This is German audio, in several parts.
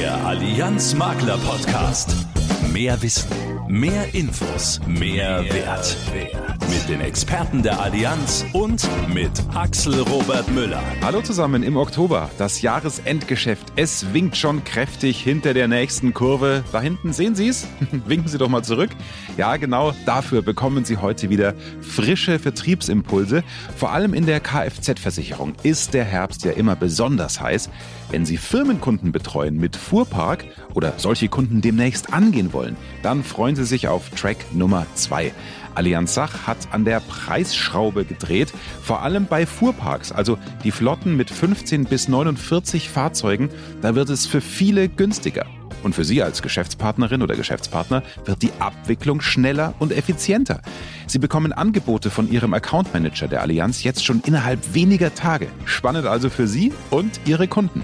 Der Allianz Makler Podcast. Mehr Wissen, mehr Infos, mehr, Wert. Mit den Experten der Allianz und mit Axel Robert Müller. Hallo zusammen im Oktober. Das Jahresendgeschäft. Es winkt schon kräftig hinter der nächsten Kurve. Da hinten sehen Sie es? Winken Sie doch mal zurück. Ja, genau dafür bekommen Sie heute wieder frische Vertriebsimpulse. Vor allem in der Kfz-Versicherung ist der Herbst ja immer besonders heiß. Wenn Sie Firmenkunden betreuen mit Fuhrpark oder solche Kunden demnächst angehen wollen, dann freuen Sie sich auf Track Nummer 2. Allianz Sach hat an der Preisschraube gedreht, vor allem bei Fuhrparks, also die Flotten mit 15 bis 49 Fahrzeugen, da wird es für viele günstiger. Und für Sie als Geschäftspartnerin oder Geschäftspartner wird die Abwicklung schneller und effizienter. Sie bekommen Angebote von Ihrem Account Manager der Allianz jetzt schon innerhalb weniger Tage. Spannend also für Sie und Ihre Kunden.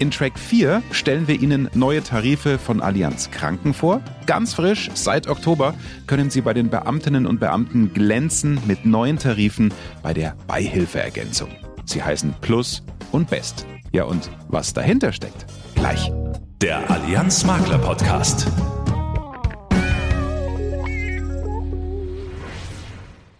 In Track 4 stellen wir Ihnen neue Tarife von Allianz Kranken vor. Ganz frisch, seit Oktober können Sie bei den Beamtinnen und Beamten glänzen mit neuen Tarifen bei der Beihilfeergänzung. Sie heißen Plus und Best. Ja, und was dahinter steckt? Gleich. Der Allianz Makler Podcast.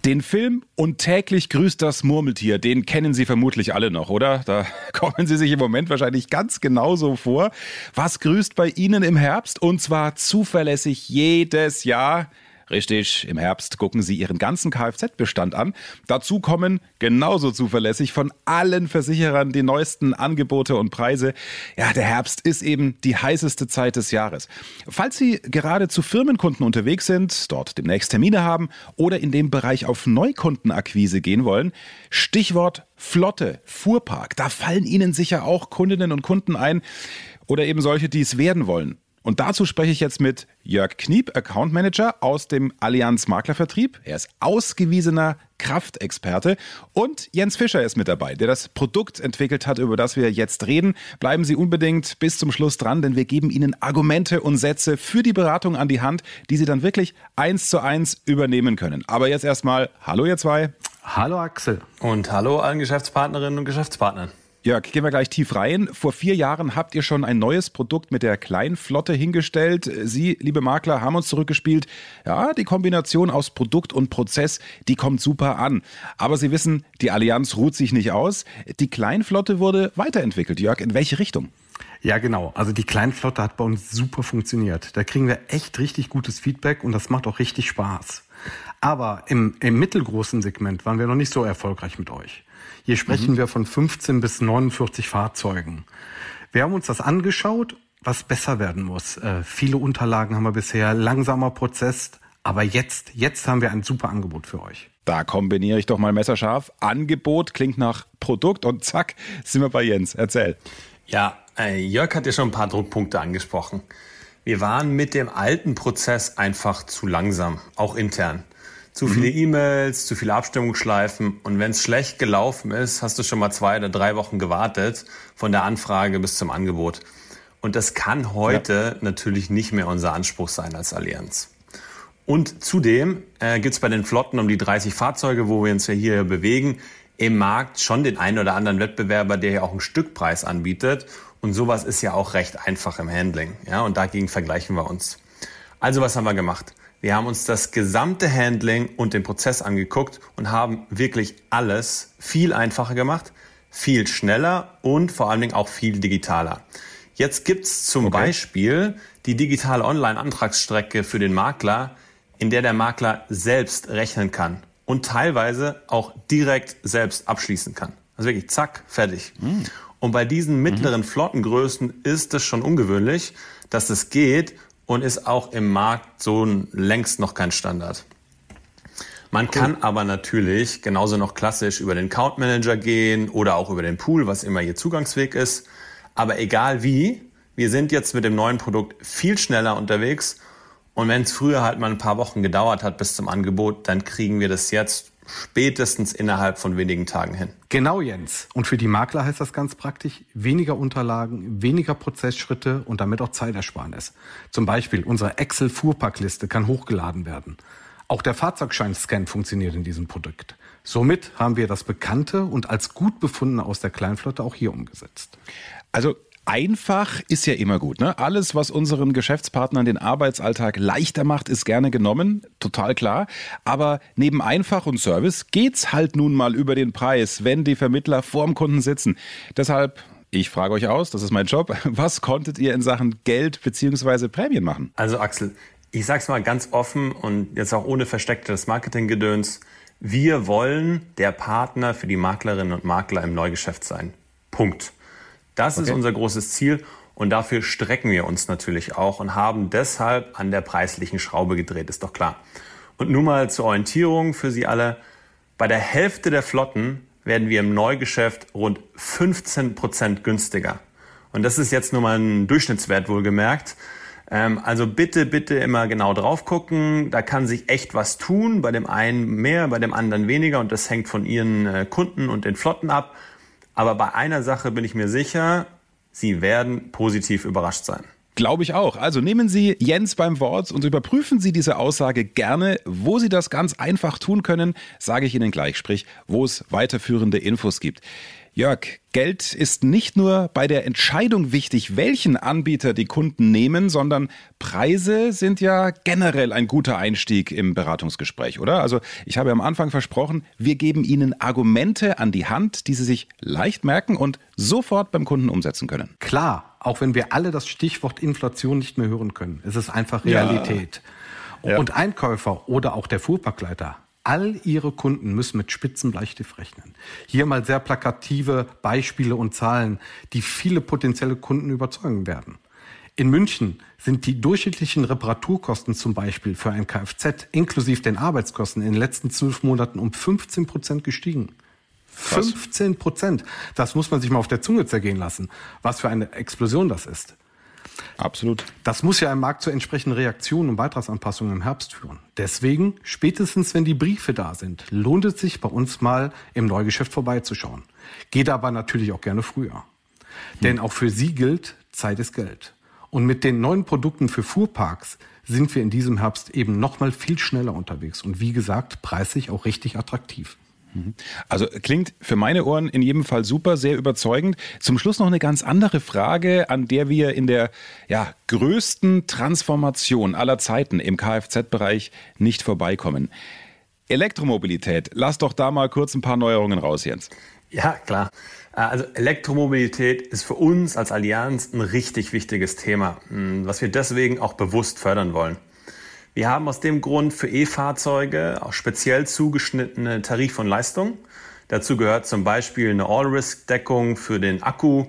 Den Film Und täglich grüßt das Murmeltier, den kennen Sie vermutlich alle noch, oder? Da kommen Sie sich im Moment wahrscheinlich ganz genauso vor. Was grüßt bei Ihnen im Herbst? Und zwar zuverlässig jedes Jahr Richtig, im Herbst gucken Sie Ihren ganzen Kfz-Bestand an. Dazu kommen genauso zuverlässig von allen Versicherern die neuesten Angebote und Preise. Ja, der Herbst ist eben die heißeste Zeit des Jahres. Falls Sie gerade zu Firmenkunden unterwegs sind, dort demnächst Termine haben oder in dem Bereich auf Neukundenakquise gehen wollen, Stichwort Flotte, Fuhrpark, da fallen Ihnen sicher auch Kundinnen und Kunden ein oder eben solche, die es werden wollen. Und dazu spreche ich jetzt mit Jörg Kniep, Account Manager aus dem Allianz Maklervertrieb. Er ist ausgewiesener Kraftexperte und Jens Fischer ist mit dabei, der das Produkt entwickelt hat, über das wir jetzt reden. Bleiben Sie unbedingt bis zum Schluss dran, denn wir geben Ihnen Argumente und Sätze für die Beratung an die Hand, die Sie dann wirklich eins zu eins übernehmen können. Aber jetzt erstmal, hallo ihr zwei. Hallo Axel. Und hallo allen Geschäftspartnerinnen und Geschäftspartnern. Jörg, gehen wir gleich tief rein. Vor vier Jahren habt ihr schon ein neues Produkt mit der Kleinflotte hingestellt. Sie, liebe Makler, haben uns zurückgespielt. Ja, die Kombination aus Produkt und Prozess, die kommt super an. Aber Sie wissen, die Allianz ruht sich nicht aus. Die Kleinflotte wurde weiterentwickelt. Jörg, in welche Richtung? Ja, genau. Also die Kleinflotte hat bei uns super funktioniert. Da kriegen wir echt richtig gutes Feedback und das macht auch richtig Spaß. Aber im, im mittelgroßen Segment waren wir noch nicht so erfolgreich mit euch. Hier sprechen mhm. wir von 15 bis 49 Fahrzeugen. Wir haben uns das angeschaut, was besser werden muss. Äh, viele Unterlagen haben wir bisher, langsamer Prozess, aber jetzt, jetzt haben wir ein super Angebot für euch. Da kombiniere ich doch mal messerscharf. Angebot klingt nach Produkt und zack, sind wir bei Jens. Erzähl. Ja, äh, Jörg hat ja schon ein paar Druckpunkte angesprochen. Wir waren mit dem alten Prozess einfach zu langsam, auch intern. Zu viele mhm. E-Mails, zu viele Abstimmungsschleifen. Und wenn es schlecht gelaufen ist, hast du schon mal zwei oder drei Wochen gewartet von der Anfrage bis zum Angebot. Und das kann heute ja. natürlich nicht mehr unser Anspruch sein als Allianz. Und zudem äh, gibt es bei den Flotten um die 30 Fahrzeuge, wo wir uns ja hier bewegen, im Markt schon den einen oder anderen Wettbewerber, der ja auch einen Stückpreis anbietet. Und sowas ist ja auch recht einfach im Handling. Ja, und dagegen vergleichen wir uns. Also was haben wir gemacht? Wir haben uns das gesamte Handling und den Prozess angeguckt und haben wirklich alles viel einfacher gemacht, viel schneller und vor allen Dingen auch viel digitaler. Jetzt gibt's zum okay. Beispiel die digitale Online-Antragsstrecke für den Makler, in der der Makler selbst rechnen kann und teilweise auch direkt selbst abschließen kann. Also wirklich zack, fertig. Mhm. Und bei diesen mittleren mhm. Flottengrößen ist es schon ungewöhnlich, dass es geht und ist auch im Markt so längst noch kein Standard. Man kann aber natürlich genauso noch klassisch über den Count Manager gehen oder auch über den Pool, was immer Ihr Zugangsweg ist. Aber egal wie, wir sind jetzt mit dem neuen Produkt viel schneller unterwegs. Und wenn es früher halt mal ein paar Wochen gedauert hat bis zum Angebot, dann kriegen wir das jetzt spätestens innerhalb von wenigen Tagen hin. Genau, Jens. Und für die Makler heißt das ganz praktisch weniger Unterlagen, weniger Prozessschritte und damit auch Zeitersparnis. Zum Beispiel unsere Excel-Fuhrpackliste kann hochgeladen werden. Auch der Fahrzeugscheinscan funktioniert in diesem Produkt. Somit haben wir das Bekannte und als gut befundene aus der Kleinflotte auch hier umgesetzt. Also Einfach ist ja immer gut. Ne? Alles, was unseren Geschäftspartnern den Arbeitsalltag leichter macht, ist gerne genommen. Total klar. Aber neben Einfach und Service geht's halt nun mal über den Preis, wenn die Vermittler vorm Kunden sitzen. Deshalb ich frage euch aus, das ist mein Job. Was konntet ihr in Sachen Geld bzw. Prämien machen? Also Axel, ich sag's mal ganz offen und jetzt auch ohne verstecktes Marketinggedöns. Wir wollen der Partner für die Maklerinnen und Makler im Neugeschäft sein. Punkt. Das okay. ist unser großes Ziel und dafür strecken wir uns natürlich auch und haben deshalb an der preislichen Schraube gedreht, ist doch klar. Und nur mal zur Orientierung für Sie alle. Bei der Hälfte der Flotten werden wir im Neugeschäft rund 15 Prozent günstiger. Und das ist jetzt nur mal ein Durchschnittswert wohlgemerkt. Ähm, also bitte, bitte immer genau drauf gucken. Da kann sich echt was tun. Bei dem einen mehr, bei dem anderen weniger. Und das hängt von Ihren äh, Kunden und den Flotten ab. Aber bei einer Sache bin ich mir sicher, Sie werden positiv überrascht sein. Glaube ich auch. Also nehmen Sie Jens beim Wort und überprüfen Sie diese Aussage gerne. Wo Sie das ganz einfach tun können, sage ich Ihnen gleich, sprich, wo es weiterführende Infos gibt. Jörg, Geld ist nicht nur bei der Entscheidung wichtig, welchen Anbieter die Kunden nehmen, sondern Preise sind ja generell ein guter Einstieg im Beratungsgespräch, oder? Also ich habe am Anfang versprochen, wir geben Ihnen Argumente an die Hand, die Sie sich leicht merken und sofort beim Kunden umsetzen können. Klar, auch wenn wir alle das Stichwort Inflation nicht mehr hören können. Es ist einfach Realität. Ja. Und Einkäufer oder auch der Fuhrparkleiter All Ihre Kunden müssen mit spitzen Bleistift rechnen. Hier mal sehr plakative Beispiele und Zahlen, die viele potenzielle Kunden überzeugen werden. In München sind die durchschnittlichen Reparaturkosten zum Beispiel für ein Kfz inklusive den Arbeitskosten in den letzten zwölf Monaten um 15 Prozent gestiegen. 15 Prozent. Das muss man sich mal auf der Zunge zergehen lassen. Was für eine Explosion das ist. Absolut. Das muss ja im Markt zu entsprechenden Reaktionen und Beitragsanpassungen im Herbst führen. Deswegen, spätestens wenn die Briefe da sind, lohnt es sich bei uns mal im Neugeschäft vorbeizuschauen. Geht aber natürlich auch gerne früher. Hm. Denn auch für Sie gilt, Zeit ist Geld. Und mit den neuen Produkten für Fuhrparks sind wir in diesem Herbst eben noch mal viel schneller unterwegs und wie gesagt, preislich auch richtig attraktiv. Mhm. Also klingt für meine Ohren in jedem Fall super, sehr überzeugend. Zum Schluss noch eine ganz andere Frage, an der wir in der ja, größten Transformation aller Zeiten im Kfz-Bereich nicht vorbeikommen. Elektromobilität. Lass doch da mal kurz ein paar Neuerungen raus, Jens. Ja, klar. Also Elektromobilität ist für uns als Allianz ein richtig wichtiges Thema, hm, was wir deswegen auch bewusst fördern wollen. Wir haben aus dem Grund für E-Fahrzeuge auch speziell zugeschnittene Tarif- und Leistung. Dazu gehört zum Beispiel eine All-Risk-Deckung für den Akku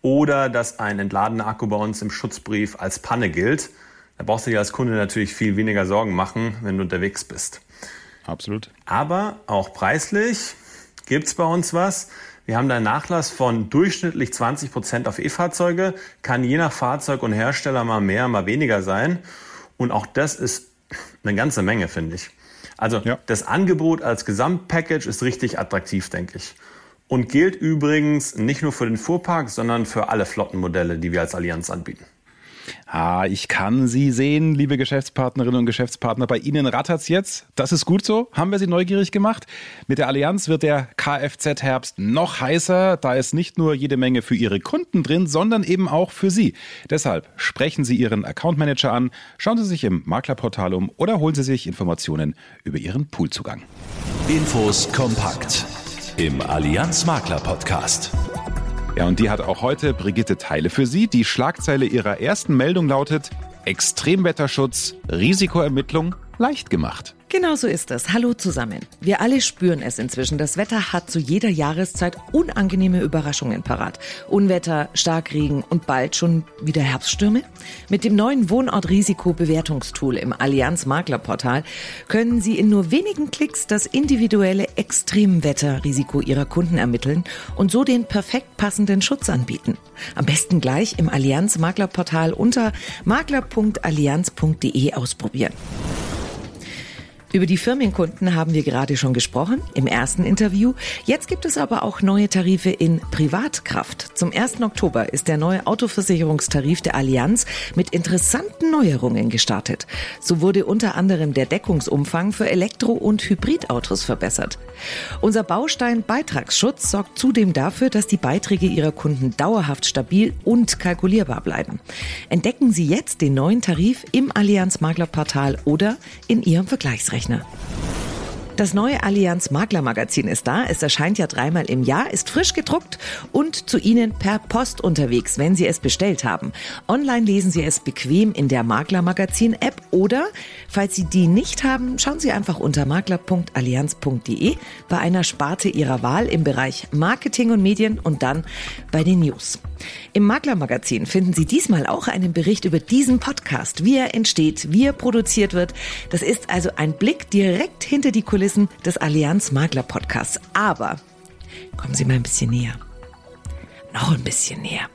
oder dass ein entladener Akku bei uns im Schutzbrief als Panne gilt. Da brauchst du dir als Kunde natürlich viel weniger Sorgen machen, wenn du unterwegs bist. Absolut. Aber auch preislich gibt's bei uns was. Wir haben da einen Nachlass von durchschnittlich 20 Prozent auf E-Fahrzeuge, kann je nach Fahrzeug und Hersteller mal mehr, mal weniger sein. Und auch das ist eine ganze Menge, finde ich. Also ja. das Angebot als Gesamtpackage ist richtig attraktiv, denke ich. Und gilt übrigens nicht nur für den Fuhrpark, sondern für alle Flottenmodelle, die wir als Allianz anbieten. Ah, ich kann Sie sehen, liebe Geschäftspartnerinnen und Geschäftspartner. Bei Ihnen rattert's jetzt. Das ist gut so. Haben wir Sie neugierig gemacht? Mit der Allianz wird der Kfz-Herbst noch heißer. Da ist nicht nur jede Menge für Ihre Kunden drin, sondern eben auch für Sie. Deshalb sprechen Sie Ihren Account Manager an, schauen Sie sich im Maklerportal um oder holen Sie sich Informationen über Ihren Poolzugang. Infos kompakt im Allianz Makler Podcast. Ja, und die hat auch heute Brigitte Teile für Sie. Die Schlagzeile ihrer ersten Meldung lautet Extremwetterschutz, Risikoermittlung leicht gemacht. Genau so ist es. Hallo zusammen. Wir alle spüren es inzwischen. Das Wetter hat zu jeder Jahreszeit unangenehme Überraschungen parat. Unwetter, Starkregen und bald schon wieder Herbststürme. Mit dem neuen Wohnortrisikobewertungstool im Allianz Maklerportal können Sie in nur wenigen Klicks das individuelle Extremwetterrisiko Ihrer Kunden ermitteln und so den perfekt passenden Schutz anbieten. Am besten gleich im Allianz Maklerportal unter makler.allianz.de ausprobieren. Über die Firmenkunden haben wir gerade schon gesprochen im ersten Interview. Jetzt gibt es aber auch neue Tarife in Privatkraft. Zum 1. Oktober ist der neue Autoversicherungstarif der Allianz mit interessanten Neuerungen gestartet. So wurde unter anderem der Deckungsumfang für Elektro- und Hybridautos verbessert. Unser Baustein Beitragsschutz sorgt zudem dafür, dass die Beiträge Ihrer Kunden dauerhaft stabil und kalkulierbar bleiben. Entdecken Sie jetzt den neuen Tarif im Allianz Maklerportal oder in Ihrem Vergleichsrecht. Taschenrechner. Das neue Allianz Makler Magazin ist da. Es erscheint ja dreimal im Jahr, ist frisch gedruckt und zu Ihnen per Post unterwegs, wenn Sie es bestellt haben. Online lesen Sie es bequem in der Makler Magazin App oder, falls Sie die nicht haben, schauen Sie einfach unter makler.allianz.de bei einer Sparte Ihrer Wahl im Bereich Marketing und Medien und dann bei den News. Im Maklermagazin finden Sie diesmal auch einen Bericht über diesen Podcast, wie er entsteht, wie er produziert wird. Das ist also ein Blick direkt hinter die Kulissen des Allianz Makler Podcasts. Aber kommen Sie mal ein bisschen näher. Noch ein bisschen näher.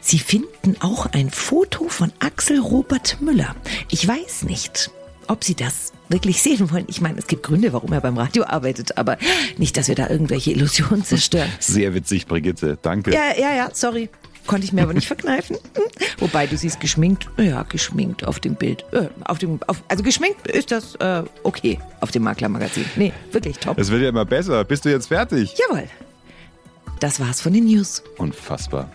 Sie finden auch ein Foto von Axel Robert Müller. Ich weiß nicht, ob Sie das wirklich sehen wollen. Ich meine, es gibt Gründe, warum er beim Radio arbeitet, aber nicht, dass wir da irgendwelche Illusionen zerstören. Sehr witzig, Brigitte. Danke. Ja, ja, ja, sorry. Konnte ich mir aber nicht verkneifen. Wobei du siehst geschminkt, ja, geschminkt auf dem Bild. Äh, auf dem, auf, also geschminkt ist das äh, okay auf dem Maklermagazin. Nee, wirklich top. Es wird ja immer besser. Bist du jetzt fertig? Jawohl. Das war's von den News. Unfassbar.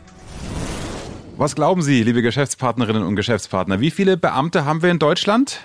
Was glauben Sie, liebe Geschäftspartnerinnen und Geschäftspartner? Wie viele Beamte haben wir in Deutschland?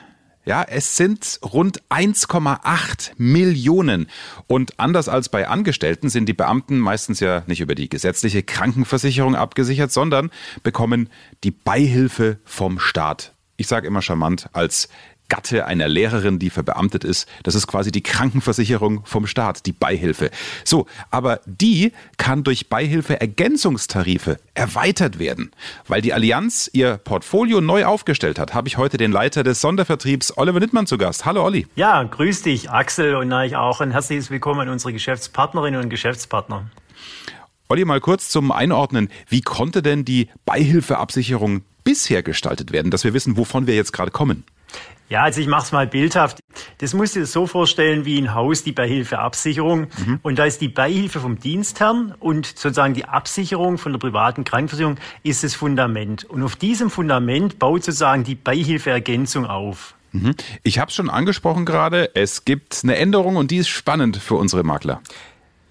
Ja, es sind rund 1,8 Millionen. Und anders als bei Angestellten sind die Beamten meistens ja nicht über die gesetzliche Krankenversicherung abgesichert, sondern bekommen die Beihilfe vom Staat. Ich sage immer charmant als Gatte einer Lehrerin, die verbeamtet ist. Das ist quasi die Krankenversicherung vom Staat, die Beihilfe. So, aber die kann durch Beihilfe-Ergänzungstarife erweitert werden. Weil die Allianz ihr Portfolio neu aufgestellt hat, habe ich heute den Leiter des Sondervertriebs Oliver Nittmann zu Gast. Hallo Olli. Ja, grüß dich Axel und euch auch ein herzliches Willkommen an unsere Geschäftspartnerinnen und Geschäftspartner. Olli, mal kurz zum Einordnen. Wie konnte denn die Beihilfeabsicherung bisher gestaltet werden, dass wir wissen, wovon wir jetzt gerade kommen? Ja, also ich mache es mal bildhaft. Das musst du dir so vorstellen wie ein Haus, die Beihilfeabsicherung. Mhm. Und da ist die Beihilfe vom Dienstherrn und sozusagen die Absicherung von der privaten Krankenversicherung ist das Fundament. Und auf diesem Fundament baut sozusagen die Beihilfeergänzung auf. Mhm. Ich habe es schon angesprochen gerade, es gibt eine Änderung und die ist spannend für unsere Makler.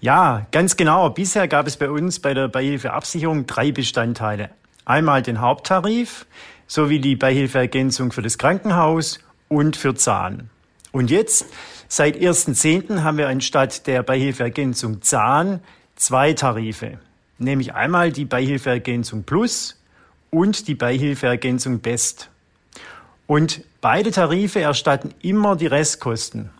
Ja, ganz genau. Bisher gab es bei uns bei der Beihilfeabsicherung drei Bestandteile. Einmal den Haupttarif sowie die Beihilfeergänzung für das Krankenhaus und für Zahn. Und jetzt, seit 1.10. haben wir anstatt der Beihilfeergänzung Zahn zwei Tarife, nämlich einmal die Beihilfeergänzung Plus und die Beihilfeergänzung Best. Und beide Tarife erstatten immer die Restkosten.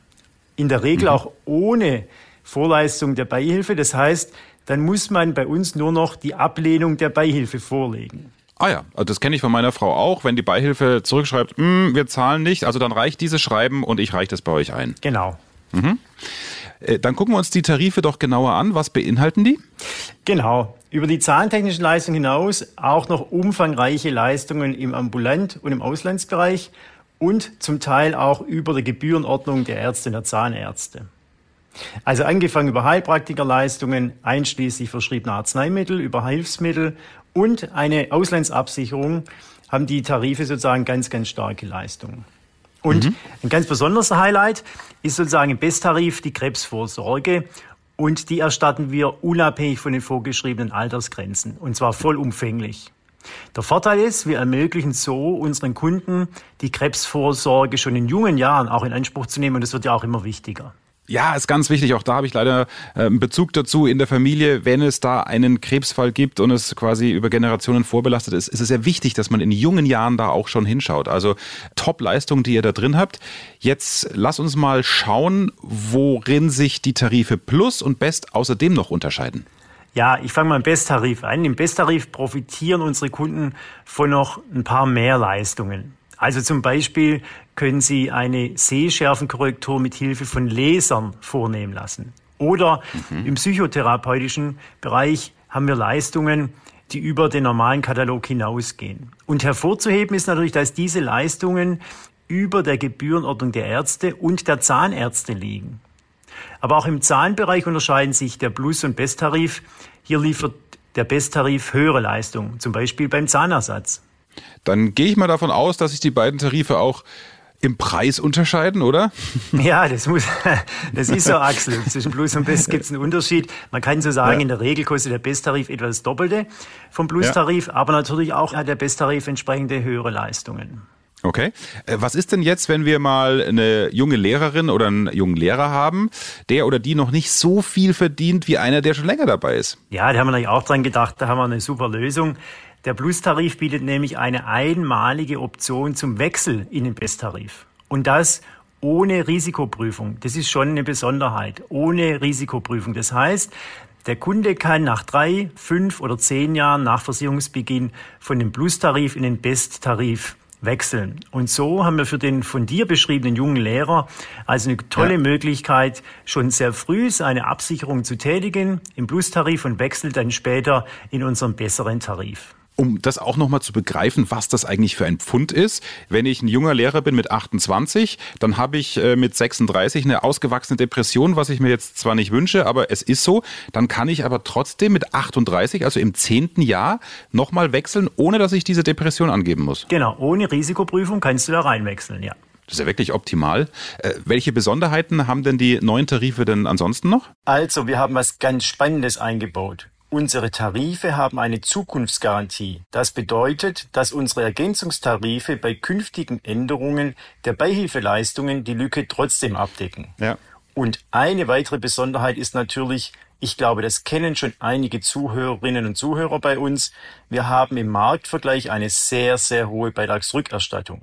In der Regel mhm. auch ohne Vorleistung der Beihilfe. Das heißt, dann muss man bei uns nur noch die Ablehnung der Beihilfe vorlegen. Ah ja, also das kenne ich von meiner Frau auch. Wenn die Beihilfe zurückschreibt, hm, wir zahlen nicht, also dann reicht dieses Schreiben und ich reiche das bei euch ein. Genau. Mhm. Äh, dann gucken wir uns die Tarife doch genauer an. Was beinhalten die? Genau. Über die zahntechnischen Leistungen hinaus auch noch umfangreiche Leistungen im Ambulant- und im Auslandsbereich und zum Teil auch über der Gebührenordnung der Ärzte und der Zahnärzte. Also angefangen über Heilpraktikerleistungen, einschließlich verschriebener Arzneimittel, über Hilfsmittel und eine Auslandsabsicherung haben die Tarife sozusagen ganz, ganz starke Leistungen. Und mhm. ein ganz besonderes Highlight ist sozusagen im Besttarif die Krebsvorsorge. Und die erstatten wir unabhängig von den vorgeschriebenen Altersgrenzen. Und zwar vollumfänglich. Der Vorteil ist, wir ermöglichen so unseren Kunden die Krebsvorsorge schon in jungen Jahren auch in Anspruch zu nehmen. Und das wird ja auch immer wichtiger. Ja, ist ganz wichtig. Auch da habe ich leider äh, einen Bezug dazu in der Familie. Wenn es da einen Krebsfall gibt und es quasi über Generationen vorbelastet ist, ist es sehr wichtig, dass man in jungen Jahren da auch schon hinschaut. Also Top-Leistung, die ihr da drin habt. Jetzt lass uns mal schauen, worin sich die Tarife Plus und Best außerdem noch unterscheiden. Ja, ich fange mal im Besttarif an. Im Besttarif profitieren unsere Kunden von noch ein paar mehr Leistungen. Also zum Beispiel können Sie eine Sehschärfenkorrektur mit Hilfe von Lasern vornehmen lassen. Oder mhm. im psychotherapeutischen Bereich haben wir Leistungen, die über den normalen Katalog hinausgehen. Und hervorzuheben ist natürlich, dass diese Leistungen über der Gebührenordnung der Ärzte und der Zahnärzte liegen. Aber auch im Zahnbereich unterscheiden sich der Plus- und Besttarif. Hier liefert der Besttarif höhere Leistung, zum Beispiel beim Zahnersatz. Dann gehe ich mal davon aus, dass sich die beiden Tarife auch im Preis unterscheiden, oder? Ja, das muss, das ist so, Axel. Zwischen Plus und Best gibt es einen Unterschied. Man kann so sagen, ja. in der Regel kostet der Besttarif etwa das Doppelte vom Plus-Tarif, ja. aber natürlich auch hat der Besttarif entsprechende höhere Leistungen. Okay. Äh, was ist denn jetzt, wenn wir mal eine junge Lehrerin oder einen jungen Lehrer haben, der oder die noch nicht so viel verdient wie einer, der schon länger dabei ist? Ja, da haben wir natürlich auch dran gedacht, da haben wir eine super Lösung. Der Plus-Tarif bietet nämlich eine einmalige Option zum Wechsel in den Besttarif. Und das ohne Risikoprüfung. Das ist schon eine Besonderheit. Ohne Risikoprüfung. Das heißt, der Kunde kann nach drei, fünf oder zehn Jahren nach Versicherungsbeginn von dem Plus-Tarif in den Best-Tarif wechseln. Und so haben wir für den von dir beschriebenen jungen Lehrer also eine tolle ja. Möglichkeit, schon sehr früh seine Absicherung zu tätigen im Plus-Tarif und wechselt dann später in unseren besseren Tarif um das auch nochmal zu begreifen, was das eigentlich für ein Pfund ist. Wenn ich ein junger Lehrer bin mit 28, dann habe ich äh, mit 36 eine ausgewachsene Depression, was ich mir jetzt zwar nicht wünsche, aber es ist so. Dann kann ich aber trotzdem mit 38, also im zehnten Jahr, nochmal wechseln, ohne dass ich diese Depression angeben muss. Genau, ohne Risikoprüfung kannst du da reinwechseln, ja. Das ist ja wirklich optimal. Äh, welche Besonderheiten haben denn die neuen Tarife denn ansonsten noch? Also, wir haben was ganz Spannendes eingebaut. Unsere Tarife haben eine Zukunftsgarantie. Das bedeutet, dass unsere Ergänzungstarife bei künftigen Änderungen der Beihilfeleistungen die Lücke trotzdem abdecken. Ja. Und eine weitere Besonderheit ist natürlich, ich glaube, das kennen schon einige Zuhörerinnen und Zuhörer bei uns. Wir haben im Marktvergleich eine sehr, sehr hohe Beitragsrückerstattung.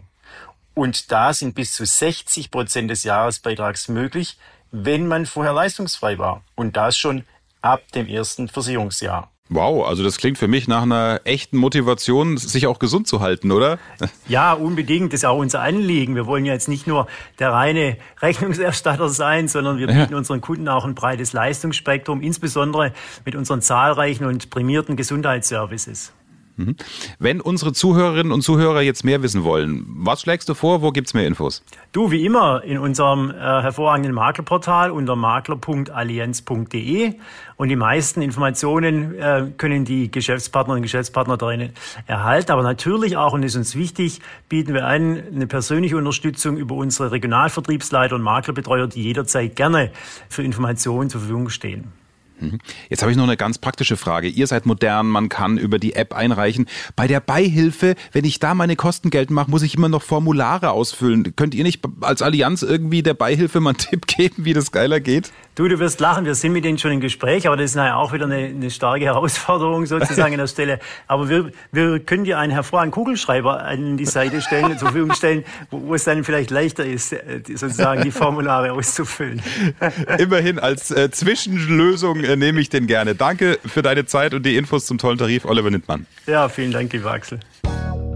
Und da sind bis zu 60 Prozent des Jahresbeitrags möglich, wenn man vorher leistungsfrei war. Und das schon ab dem ersten Versicherungsjahr. Wow, also das klingt für mich nach einer echten Motivation, sich auch gesund zu halten, oder? Ja, unbedingt. Das ist auch unser Anliegen. Wir wollen ja jetzt nicht nur der reine Rechnungserstatter sein, sondern wir bieten ja. unseren Kunden auch ein breites Leistungsspektrum, insbesondere mit unseren zahlreichen und prämierten Gesundheitsservices. Mhm. Wenn unsere Zuhörerinnen und Zuhörer jetzt mehr wissen wollen, was schlägst du vor? Wo gibt's mehr Infos? Du, wie immer, in unserem äh, hervorragenden Maklerportal unter makler.allianz.de und die meisten Informationen äh, können die Geschäftspartnerinnen und Geschäftspartner darin erhalten. Aber natürlich auch, und ist uns wichtig, bieten wir an eine persönliche Unterstützung über unsere Regionalvertriebsleiter und Maklerbetreuer, die jederzeit gerne für Informationen zur Verfügung stehen. Mhm. Jetzt habe ich noch eine ganz praktische Frage. Ihr seid modern, man kann über die App einreichen. Bei der Beihilfe, wenn ich da meine Kosten geltend mache, muss ich immer noch Formulare ausfüllen. Könnt ihr nicht als Allianz irgendwie der Beihilfe mal einen Tipp geben, wie das geiler geht? Du, du wirst lachen, wir sind mit denen schon im Gespräch, aber das ist nachher auch wieder eine, eine starke Herausforderung sozusagen an der Stelle. Aber wir, wir können dir einen hervorragenden Kugelschreiber an die Seite stellen, zur Verfügung stellen, wo, wo es dann vielleicht leichter ist, äh, sozusagen die Formulare auszufüllen. Immerhin als äh, Zwischenlösung äh, nehme ich den gerne. Danke für deine Zeit und die Infos zum tollen Tarif, Oliver Nittmann. Ja, vielen Dank, lieber Axel.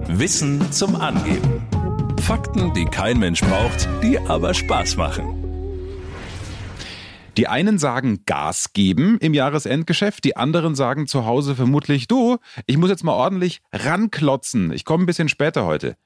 Wissen zum Angeben. Fakten, die kein Mensch braucht, die aber Spaß machen. Die einen sagen Gas geben im Jahresendgeschäft, die anderen sagen zu Hause vermutlich, du, ich muss jetzt mal ordentlich ranklotzen. Ich komme ein bisschen später heute.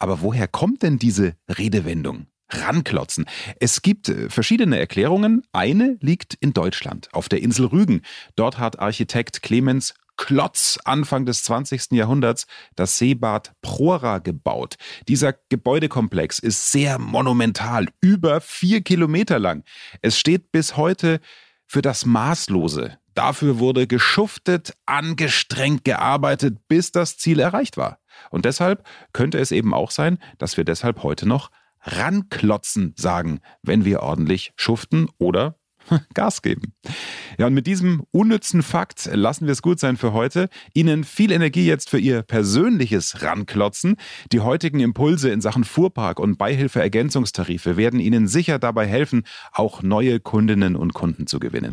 Aber woher kommt denn diese Redewendung? Ranklotzen. Es gibt äh, verschiedene Erklärungen. Eine liegt in Deutschland, auf der Insel Rügen. Dort hat Architekt Clemens Klotz Anfang des 20. Jahrhunderts das Seebad Prora gebaut. Dieser Gebäudekomplex ist sehr monumental, über vier Kilometer lang. Es steht bis heute für das Maßlose. Dafür wurde geschuftet, angestrengt gearbeitet, bis das Ziel erreicht war. Und deshalb könnte es eben auch sein, dass wir deshalb heute noch ranklotzen sagen, wenn wir ordentlich schuften oder Gas geben. Ja, und mit diesem unnützen Fakt lassen wir es gut sein für heute. Ihnen viel Energie jetzt für Ihr persönliches Ranklotzen. Die heutigen Impulse in Sachen Fuhrpark und Beihilfe-Ergänzungstarife werden Ihnen sicher dabei helfen, auch neue Kundinnen und Kunden zu gewinnen.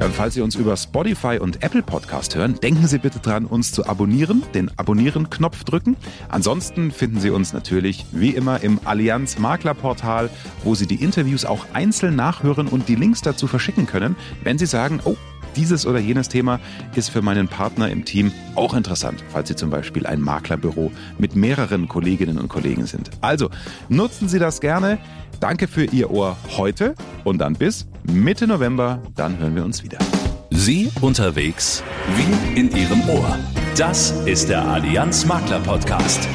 Falls Sie uns über Spotify und Apple Podcast hören, denken Sie bitte dran, uns zu abonnieren, den Abonnieren-Knopf drücken. Ansonsten finden Sie uns natürlich wie immer im Allianz Makler Portal, wo Sie die Interviews auch einzeln nachhören und die Links dazu verschicken können, wenn Sie sagen, oh, dieses oder jenes Thema ist für meinen Partner im Team auch interessant, falls Sie zum Beispiel ein Maklerbüro mit mehreren Kolleginnen und Kollegen sind. Also nutzen Sie das gerne. Danke für Ihr Ohr heute und dann bis Mitte November, dann hören wir uns wieder. Sie unterwegs wie in Ihrem Ohr. Das ist der Allianz Makler Podcast.